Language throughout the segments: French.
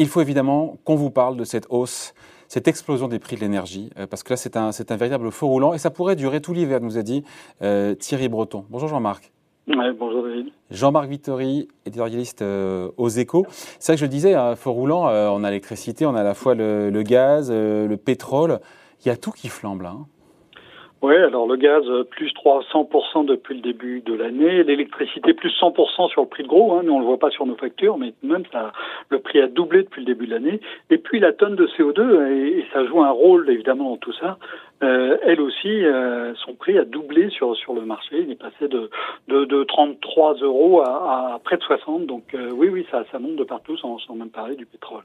Il faut évidemment qu'on vous parle de cette hausse, cette explosion des prix de l'énergie, euh, parce que là, c'est un, un, véritable feu roulant et ça pourrait durer tout l'hiver, nous a dit euh, Thierry Breton. Bonjour Jean-Marc. bonjour David. Jean-Marc Vittori, éditorialiste euh, aux échos. C'est vrai que je le disais, un feu roulant, on a l'électricité, on a à la fois le, le gaz, le pétrole, il y a tout qui flambe là. Hein. Oui, alors le gaz euh, plus 300% depuis le début de l'année, l'électricité plus 100% sur le prix de gros, hein, nous on le voit pas sur nos factures, mais même ça, le prix a doublé depuis le début de l'année. Et puis la tonne de CO2, et, ça joue un rôle évidemment dans tout ça, euh, elle aussi, euh, son prix a doublé sur sur le marché, il est passé de de, de 33 euros à, à, près de 60, donc euh, oui oui ça ça monte de partout sans, sans même parler du pétrole.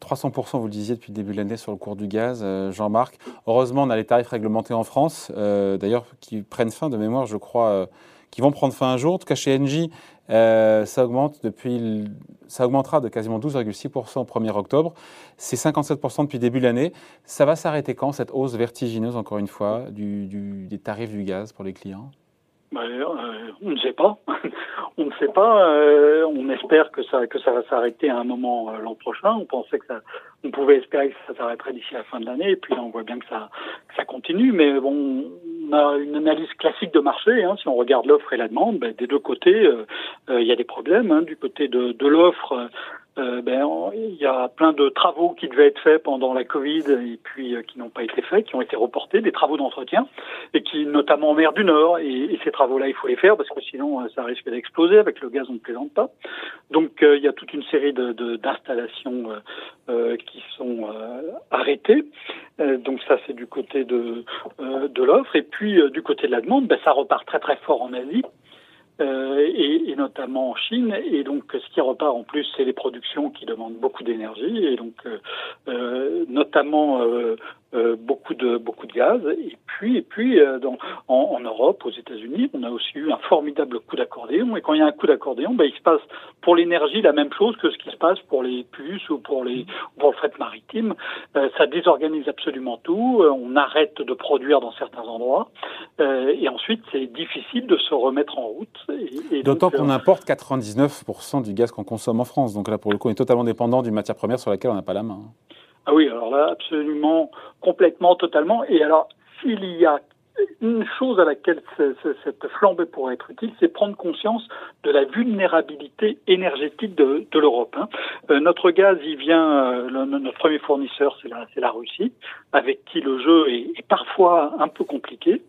300%, vous le disiez depuis le début de l'année sur le cours du gaz, euh, Jean-Marc. Heureusement, on a les tarifs réglementés en France, euh, d'ailleurs, qui prennent fin de mémoire, je crois, euh, qui vont prendre fin un jour. En tout cas, chez Engie, ça augmente depuis, ça augmentera de quasiment 12,6% au 1er octobre. C'est 57% depuis le début de l'année. Ça va s'arrêter quand, cette hausse vertigineuse, encore une fois, des tarifs du gaz pour les clients? Euh, on ne sait pas. on ne sait pas. Euh, on espère que ça que ça va s'arrêter à un moment euh, l'an prochain. On pensait que ça, on pouvait espérer que ça s'arrêterait d'ici la fin de l'année. Et puis là, on voit bien que ça que ça continue. Mais bon, on a une analyse classique de marché. Hein. Si on regarde l'offre et la demande, ben, des deux côtés, il y a des problèmes. Hein. Du côté de, de l'offre, euh, ben, il y a plein de travaux qui devaient être faits pendant la Covid et puis euh, qui n'ont pas été faits, qui ont été reportés, des travaux d'entretien, et qui, notamment en mer du Nord, et, ces travaux-là, il faut les faire parce que sinon euh, ça risque d'exploser. Avec le gaz, on ne plaisante pas. Donc il y a toute une série d'installations de, qui sont arrêtées. donc ça, c'est du côté de, de l'offre. Et puis du côté de la demande, ben, ça repart très très fort en Asie. Euh, et, notamment en Chine. Et donc, ce qui repart en plus, c'est les productions qui demandent beaucoup d'énergie, et donc euh, euh notamment euh, beaucoup de beaucoup de gaz. Et puis, et puis euh, dans, en, en, Europe, aux États-Unis, on a aussi eu un formidable coup d'accordéon. Et quand il y a un coup d'accordéon, ben, il se passe pour l'énergie la même chose que ce qui se passe pour les puces ou pour les pour le fret maritime. Euh, ça désorganise absolument tout. on arrête de produire dans certains endroits. et ensuite, c'est difficile de se remettre en route. D'autant qu'on importe 99% du gaz qu'on consomme en France. Donc là, pour le coup, on est totalement dépendant d'une matière première sur laquelle on n'a pas la main. Ah oui, alors là, absolument, complètement, totalement. Et alors, s'il y a une chose à laquelle cette flambée pourrait être utile, c'est prendre conscience de la vulnérabilité énergétique de, l'Europe. Hein. Euh, notre gaz, il vient, euh, notre premier fournisseur, c'est la, Russie, avec qui le jeu est, parfois un peu compliqué.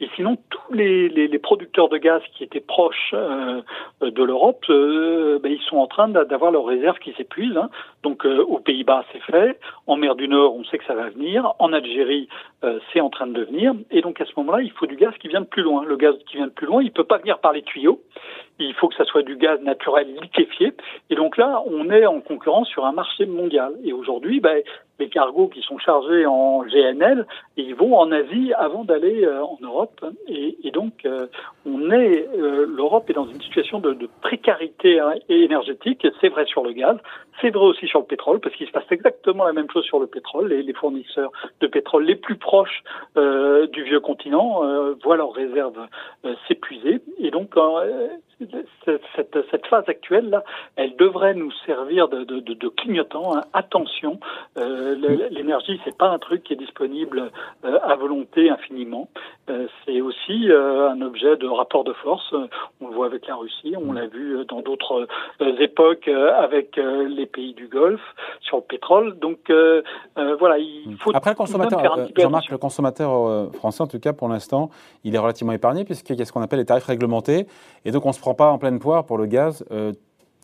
Et sinon, tous les, les, les, producteurs de gaz qui étaient proches euh, de l'Europe, euh, ben, ils sont en train d'avoir leurs réserves qui s'épuisent. Hein. Donc, euh, aux Pays-Bas, c'est fait. En mer du Nord, on sait que ça va venir. En Algérie, euh, c'est en train de venir. Et donc, à ce moment-là, il faut du gaz qui vient de plus loin. Le gaz qui vient de plus loin, il peut pas venir par les tuyaux. Il faut que ça soit du gaz naturel liquéfié. Et donc là, on est en concurrence sur un marché mondial. Et aujourd'hui, ben, les cargos qui sont chargés en GNL, ils vont en Asie avant d'aller euh, en Europe. Et, et donc, euh, on est, euh, l'Europe est dans une situation de, de précarité hein, énergétique. C'est vrai sur le gaz, c'est vrai aussi sur le pétrole, parce qu'il se passe exactement la même chose sur le pétrole. Les, les fournisseurs de pétrole les plus proches du vieux continent voient leurs réserves s'épuiser. Et donc, cette, cette, phase actuelle là, elle devrait nous servir de, de, de, clignotant. Hein. Attention, euh, l'énergie c'est pas un truc qui est disponible euh, à volonté infiniment. Euh, c'est aussi euh, un objet de rapport de force. On le voit avec la Russie, on l'a vu dans d'autres époques avec les pays du Golfe sur le pétrole. Donc voilà, il faut après le consommateur, Jean-Marc, le consommateur français en tout cas pour l'instant, il est relativement épargné puisqu'il y a ce qu'on appelle les tarifs réglementés et donc on se pas en pleine poire pour le gaz. Euh,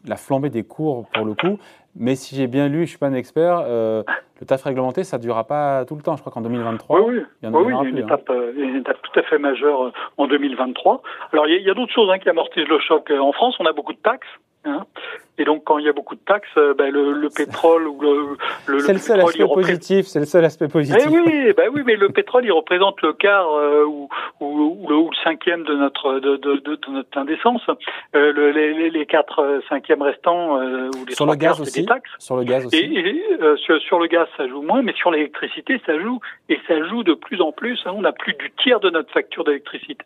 la flambée des cours pour le coup. Mais si j'ai bien lu, je ne suis pas un expert, euh, le tarif réglementé, ça ne durera pas tout le temps. Je crois qu'en 2023, oui, oui. il y, en oui, il y a une, étape, euh, une, étape, tout à fait majeure en 2023. Alors, il y a, a d'autres choses hein, qui amortissent le choc. En France, on a beaucoup de taxes. Hein. Et donc, quand il y a beaucoup de taxes, euh, ben, le, le, pétrole ou le, le c'est le, seul aspect positif. C'est le seul aspect positif. Eh oui, ben oui, mais le pétrole, il représente le quart euh, ou, ou, ou, le cinquième de notre de, de, de, notre indécence. Euh, le, les, les, quatre euh, cinquièmes restants euh, ou les sur le gaz aussi. Des taxes. Sur le gaz aussi. Et, euh, sur, sur, le gaz, ça joue moins, mais sur l'électricité, ça joue et ça joue de plus en plus. Hein. On a plus du tiers de notre facture d'électricité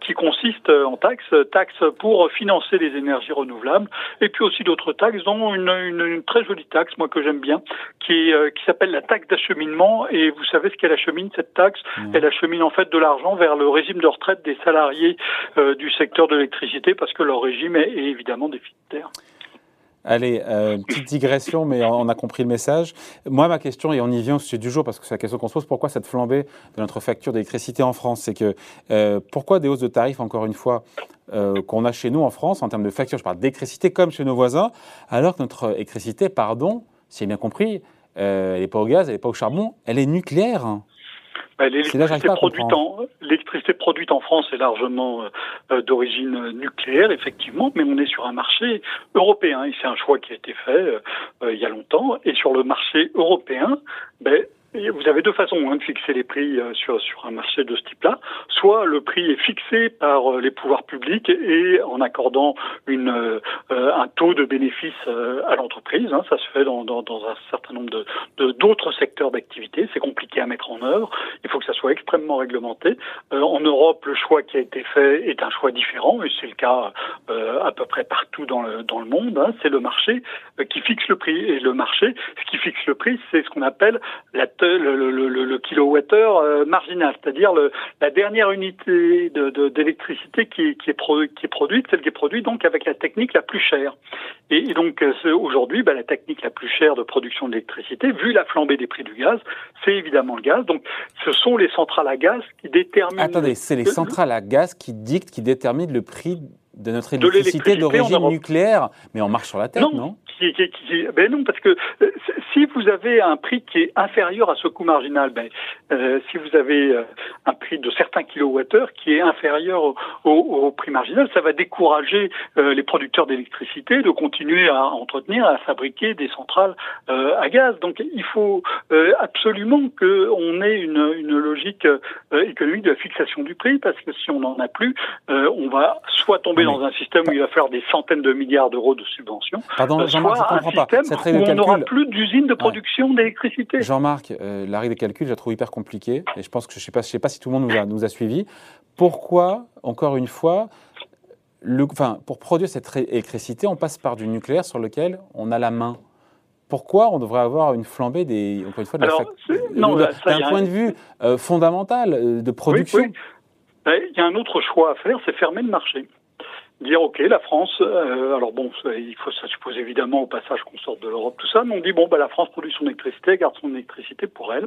qui consiste en taxes, taxes pour financer les énergies renouvelables, et puis aussi d'autres taxes, dont une, une, une, très jolie taxe, moi que j'aime bien, qui, qui s'appelle la taxe d'acheminement. Et vous savez ce qu'elle achemine cette taxe Elle achemine en fait de l'argent vers le régime de retraite des salariés euh, du secteur de l'électricité parce que leur régime est, évidemment déficitaire. Allez, euh, petite digression, mais on a compris le message. Moi, ma question, et on y vient au sujet du jour, parce que c'est la question qu'on se pose, pourquoi cette flambée de notre facture d'électricité en France? C'est que euh, pourquoi des hausses de tarifs, encore une fois, qu'on a chez nous en France, en termes de facture, je parle d'électricité comme chez nos voisins, alors que notre électricité, pardon, si j'ai bien compris, elle n'est pas au gaz, elle n'est pas au charbon, elle est nucléaire. Bah, l'électricité produite, en, produite en France est largement euh, d'origine nucléaire, effectivement, mais on est sur un marché européen et c'est un choix qui a été fait euh, euh, il y a longtemps. Et sur le marché européen, ben, vous avez deux façons hein, de fixer les prix euh, sur, sur un marché de ce type-là. Soit le prix est fixé par euh, les pouvoirs publics et en accordant une, euh, un taux de bénéfice à l'entreprise. Hein, ça se fait dans, dans, dans, un certain nombre d'autres secteurs d'activité. C'est compliqué à mettre en œuvre. Il faut que ça soit extrêmement réglementé. en Europe, le choix qui a été fait est un choix différent et c'est le cas à peu près partout dans le, dans le monde. Hein. C'est le marché qui fixe le prix et le marché, ce qui fixe le prix, c'est ce qu'on appelle la le, le, le, le kilowattheure euh, marginal, c'est-à-dire la dernière unité d'électricité de, qui, qui, est qui est produite, celle qui est produite donc avec la technique la plus chère. Et, donc euh, aujourd'hui, bah, la technique la plus chère de production d'électricité, vu la flambée des prix du gaz, c'est évidemment le gaz. Donc ce sont les centrales à gaz qui déterminent. Attendez, c'est les centrales à gaz qui dictent, qui déterminent le prix de notre électricité d'origine nucléaire, mais on marche sur la tête, non, ben non, parce que euh, si vous avez un prix qui est inférieur à ce coût marginal, ben, euh, si vous avez euh, un prix de certains kilowattheures qui est inférieur au, au, prix marginal, ça va décourager les producteurs d'électricité de continuer à entretenir, à fabriquer des centrales à gaz. Donc il faut absolument qu'on ait une, une logique économique de la fixation du prix, parce que si on n'en a plus, on va soit tomber dans un système où il va falloir des centaines de milliards d'euros de subventions. Pardon, Jean-Marc, je comprends pas. Cette règle où on n'aura plus d'usines de production d'électricité. Jean-Marc, euh, la règle de calcul, je la trouve hyper compliquée. Et je pense que je ne sais, pas, sais pas si tout le monde nous a, nous a suivis. Pourquoi, encore une fois, le, enfin, pour produire cette électricité, on passe par du nucléaire sur lequel on a la main pourquoi on devrait avoir une flambée des, encore une fois, de d'un point de vue euh, fondamental euh, de production ben, Il y a un autre choix à faire, c'est fermer le marché dire ok la France euh, alors bon il faut ça suppose évidemment au passage qu'on sorte de l'Europe tout ça mais on dit bon bah la France produit son électricité garde son électricité pour elle.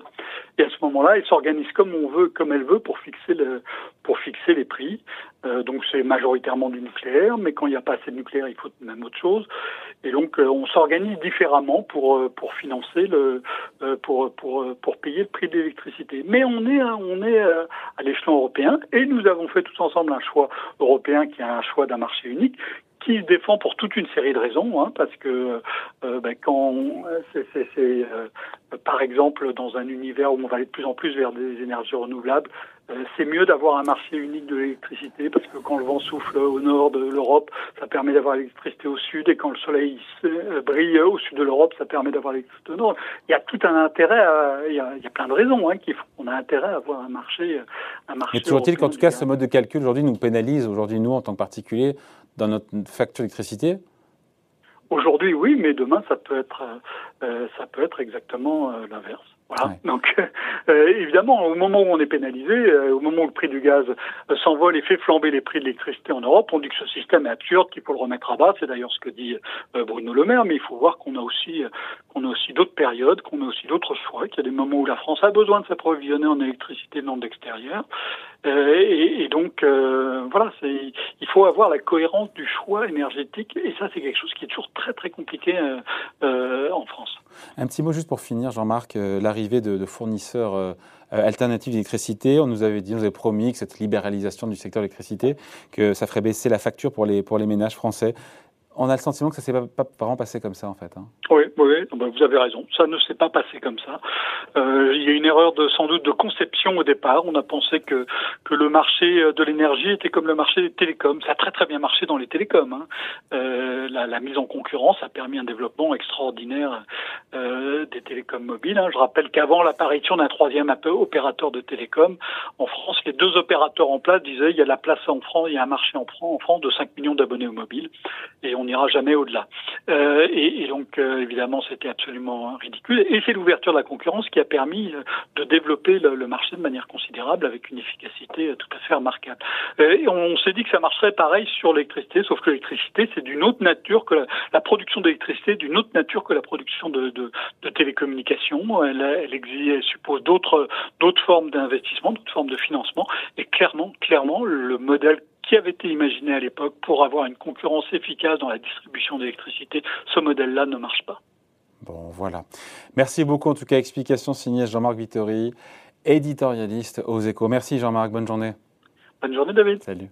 Et à ce moment-là elle s'organise comme on veut comme elle veut pour fixer le pour fixer les prix euh, donc c'est majoritairement du nucléaire mais quand il n'y a pas assez de nucléaire il faut même autre chose. Et donc euh, on s'organise différemment pour euh, pour financer le pour pour pour payer le prix de l'électricité. Mais on est on est à l'échelon européen et nous avons fait tous ensemble un choix européen qui est un choix d'un marché unique qui se défend pour toute une série de raisons, hein, parce que euh, ben, quand c'est, euh, par exemple dans un univers où on va aller de plus en plus vers des énergies renouvelables, euh, c'est mieux d'avoir un marché unique de l'électricité parce que quand le vent souffle au nord de l'Europe, ça permet d'avoir l'électricité au sud et quand le soleil brille au sud de l'Europe, ça permet d'avoir l'électricité au nord. Il y a tout un intérêt, il, y a, il, y a, plein de raisons hein, qui font qu'on a intérêt à avoir un marché, un marché. Mais toujours-il qu'en tout cas, ce mode de calcul aujourd'hui nous pénalise aujourd'hui nous en tant que particuliers dans notre facture d'électricité Aujourd'hui, oui, mais demain, ça peut être, euh, ça peut être exactement euh, l'inverse. Voilà. Donc, euh, évidemment, au moment où on est pénalisé, euh, au moment où le prix du gaz euh, s'envole et fait flamber les prix de l'électricité en Europe, on dit que ce système est absurde, qu'il faut le remettre à bas. C'est d'ailleurs ce que dit Bruno Le Maire. Mais il faut voir qu'on a aussi, qu'on a aussi d'autres périodes, qu'on a aussi d'autres choix, qu'il y a des moments où la France a besoin de s'approvisionner en électricité non d'extérieur. Et, et, donc, voilà, c'est, il faut avoir la cohérence du choix énergétique. Et ça, c'est quelque chose qui est toujours très très compliqué en France. Un petit mot juste pour finir, Jean-Marc, l'arrivée de, fournisseurs euh, alternatifs d'électricité. On nous avait dit, on nous avait promis que cette libéralisation du secteur de l'électricité, que ça ferait baisser la facture pour les, pour les ménages français. On a le sentiment que ça ne s'est pas, pas, vraiment passé comme ça, en fait. Hein. Oui, oui, bah, vous avez raison. Ça ne s'est pas passé comme ça. Euh, il y a une erreur de sans doute de conception au départ. On a pensé que le marché de l'énergie était comme le marché des télécoms. Ça a très très bien marché dans les télécoms. Hein. Euh, la, mise en concurrence a permis un développement extraordinaire euh, des télécoms mobiles. Hein. Je rappelle qu'avant l'apparition d'un troisième opérateur de télécom en France, les deux opérateurs en place disaient il y a la place en France, il y a un marché en France, en France de 5 millions d'abonnés au mobile et on n'ira jamais au-delà. Euh, et, donc euh, c'était absolument ridicule. Et c'est l'ouverture de la concurrence qui a permis euh, de développer le, marché de manière considérable avec une efficacité tout à fait remarquable. et on s'est dit que ça marcherait pareil sur l'électricité, sauf que l'électricité c'est d'une autre nature que la, production d'électricité d'une autre nature que la production de, télécommunications. Elle suppose d'autres d'autres formes d'investissement, d'autres formes de financement. Et clairement, clairement, le modèle qui avait été imaginé à l'époque pour avoir une concurrence efficace dans la distribution d'électricité, ce modèle-là ne marche pas. Bon, voilà. Merci beaucoup. En tout cas, explication signée Jean-Marc Vittori, éditorialiste aux échos. Merci Jean-Marc, bonne journée. Bonne journée David. Salut.